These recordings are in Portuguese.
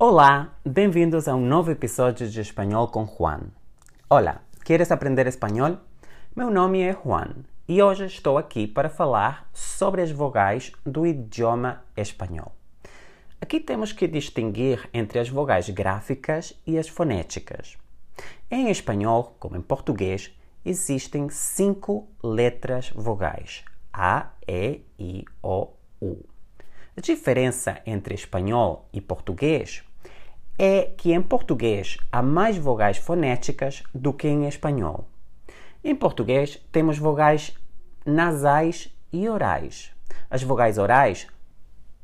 Olá, bem-vindos a um novo episódio de Espanhol com Juan. Olá, queres aprender espanhol? Meu nome é Juan e hoje estou aqui para falar sobre as vogais do idioma espanhol. Aqui temos que distinguir entre as vogais gráficas e as fonéticas. Em espanhol, como em português, existem cinco letras vogais: A, E, I, O, U. A diferença entre espanhol e português é que em português há mais vogais fonéticas do que em espanhol. Em português temos vogais nasais e orais. As vogais orais,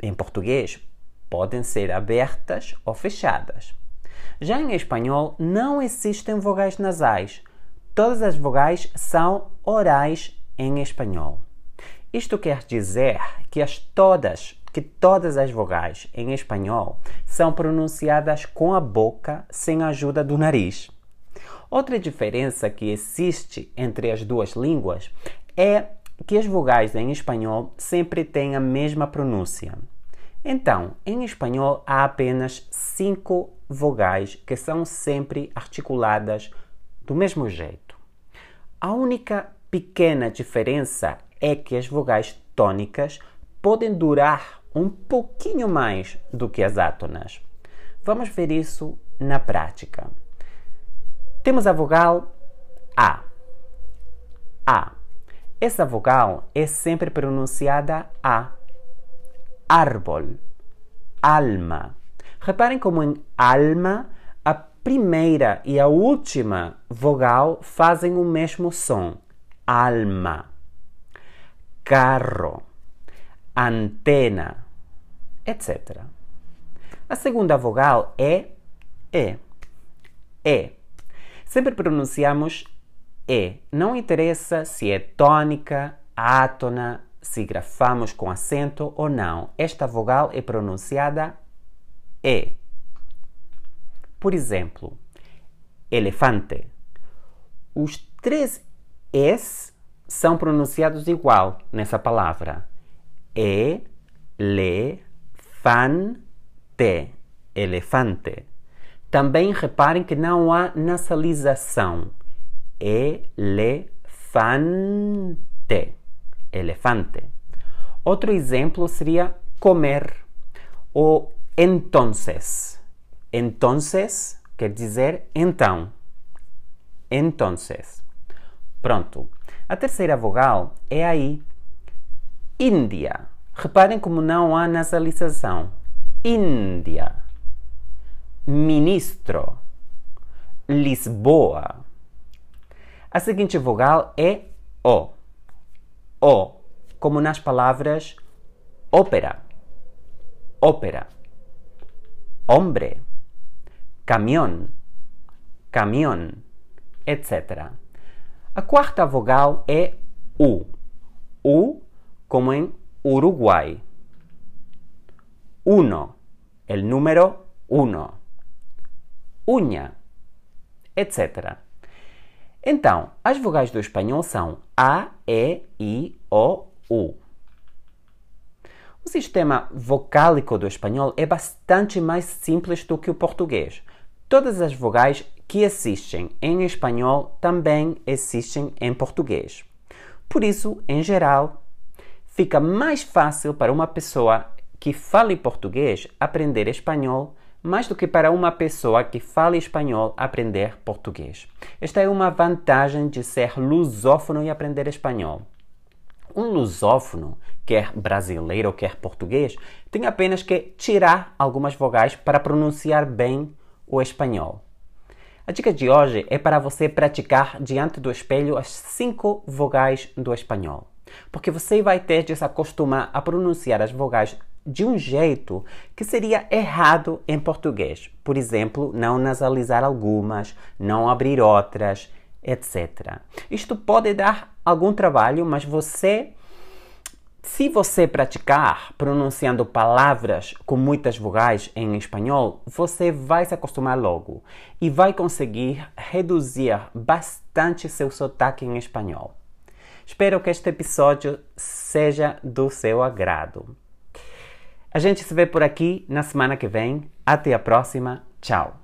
em português, podem ser abertas ou fechadas. Já em espanhol não existem vogais nasais. Todas as vogais são orais em espanhol. Isto quer dizer que as todas que todas as vogais em espanhol são pronunciadas com a boca sem a ajuda do nariz. Outra diferença que existe entre as duas línguas é que as vogais em espanhol sempre têm a mesma pronúncia. Então, em espanhol há apenas cinco vogais que são sempre articuladas do mesmo jeito. A única pequena diferença é que as vogais tônicas podem durar um pouquinho mais do que as átonas. Vamos ver isso na prática. Temos a vogal A. A. Essa vogal é sempre pronunciada A. Árbol, alma. Reparem como em alma a primeira e a última vogal fazem o mesmo som. Alma. Carro, antena etc. A segunda vogal é E. E. Sempre pronunciamos E. Não interessa se é tônica, átona, se grafamos com acento ou não. Esta vogal é pronunciada E. Por exemplo, elefante. Os três S são pronunciados igual nessa palavra. E, le, elefante, elefante. Também reparem que não há nasalização. Elefante, elefante. Outro exemplo seria comer ou entonces. Entonces quer dizer então. Entonces. Pronto. A terceira vogal é aí. Índia. Reparem como não há nasalização. Índia. Ministro. Lisboa. A seguinte vogal é O. O, como nas palavras ópera, ópera, hombre, caminhão, caminhão, etc. A quarta vogal é U. U, como em Uruguay. Uno, el número uno. Unha, etc. Então, as vogais do espanhol são A, E, I, O, U. O sistema vocálico do espanhol é bastante mais simples do que o português. Todas as vogais que existem em espanhol também existem em português. Por isso, em geral, fica mais fácil para uma pessoa que fale português aprender espanhol mais do que para uma pessoa que fale espanhol aprender português. Esta é uma vantagem de ser lusófono e aprender espanhol. Um lusófono, quer brasileiro ou quer português, tem apenas que tirar algumas vogais para pronunciar bem o espanhol. A dica de hoje é para você praticar diante do espelho as cinco vogais do espanhol porque você vai ter de se acostumar a pronunciar as vogais de um jeito que seria errado em português. Por exemplo, não nasalizar algumas, não abrir outras, etc. Isto pode dar algum trabalho, mas você, se você praticar pronunciando palavras com muitas vogais em espanhol, você vai se acostumar logo e vai conseguir reduzir bastante seu sotaque em espanhol. Espero que este episódio seja do seu agrado. A gente se vê por aqui na semana que vem. Até a próxima. Tchau!